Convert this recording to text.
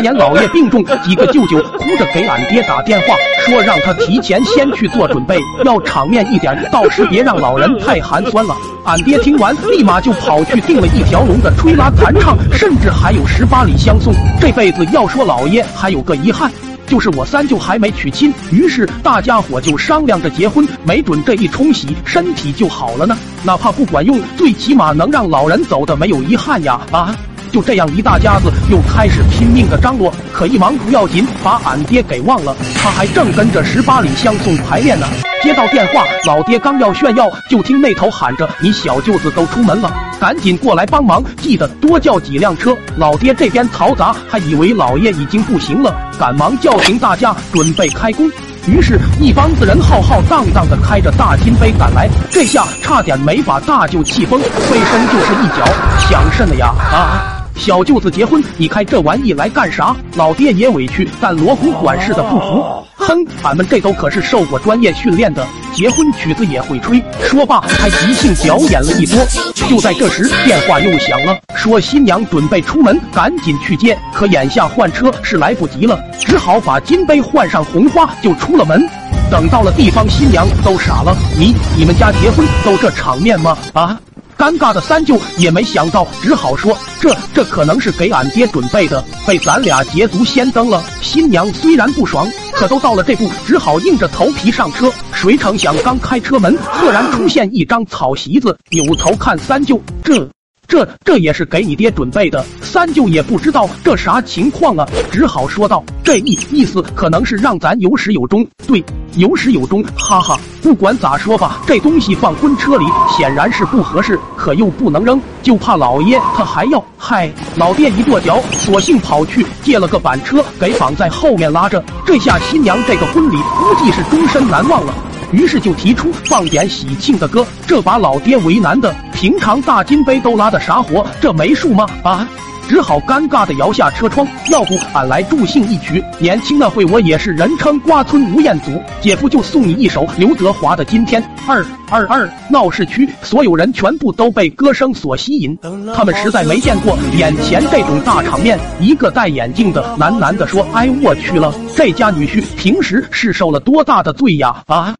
年老爷病重，几个舅舅哭着给俺爹打电话，说让他提前先去做准备，要场面一点，到时别让老人太寒酸了。俺爹听完，立马就跑去订了一条龙的吹拉弹唱，甚至还有十八里相送。这辈子要说老爷还有个遗憾，就是我三舅还没娶亲。于是大家伙就商量着结婚，没准这一冲喜，身体就好了呢。哪怕不管用，最起码能让老人走的没有遗憾呀！啊！就这样，一大家子又开始拼命的张罗，可一忙不要紧，把俺爹给忘了。他还正跟着十八里相送排练呢。接到电话，老爹刚要炫耀，就听那头喊着：“你小舅子都出门了，赶紧过来帮忙，记得多叫几辆车。”老爹这边嘈杂，还以为老爷已经不行了，赶忙叫停大家，准备开工。于是，一帮子人浩浩荡荡的开着大金杯赶来，这下差点没把大舅气疯，飞身就是一脚，想甚的呀啊！小舅子结婚，你开这玩意来干啥？老爹也委屈，但锣鼓管事的不服。哼，俺们这都可是受过专业训练的，结婚曲子也会吹。说罢，还即兴表演了一波。就在这时，电话又响了，说新娘准备出门，赶紧去接。可眼下换车是来不及了，只好把金杯换上红花，就出了门。等到了地方，新娘都傻了。你你们家结婚都这场面吗？啊？尴尬的三舅也没想到，只好说：“这这可能是给俺爹准备的，被咱俩捷足先登了。”新娘虽然不爽，可都到了这步，只好硬着头皮上车。谁成想，刚开车门，赫然出现一张草席子。扭头看三舅，这。这这也是给你爹准备的，三舅也不知道这啥情况啊，只好说道：“这意意思可能是让咱有始有终。”对，有始有终，哈哈。不管咋说吧，这东西放婚车里显然是不合适，可又不能扔，就怕老爷他还要。嗨，老爹一跺脚，索性跑去借了个板车，给绑在后面拉着。这下新娘这个婚礼估计是终身难忘了。于是就提出放点喜庆的歌，这把老爹为难的，平常大金杯都拉的啥活？这没数吗？啊！只好尴尬的摇下车窗，要不俺来助兴一曲。年轻那会我也是人称瓜村吴彦祖，姐夫就送你一首刘德华的《今天》。二二二，闹市区所有人全部都被歌声所吸引，他们实在没见过眼前这种大场面。一个戴眼镜的喃喃的说：“哎，我去了，这家女婿平时是受了多大的罪呀？啊！”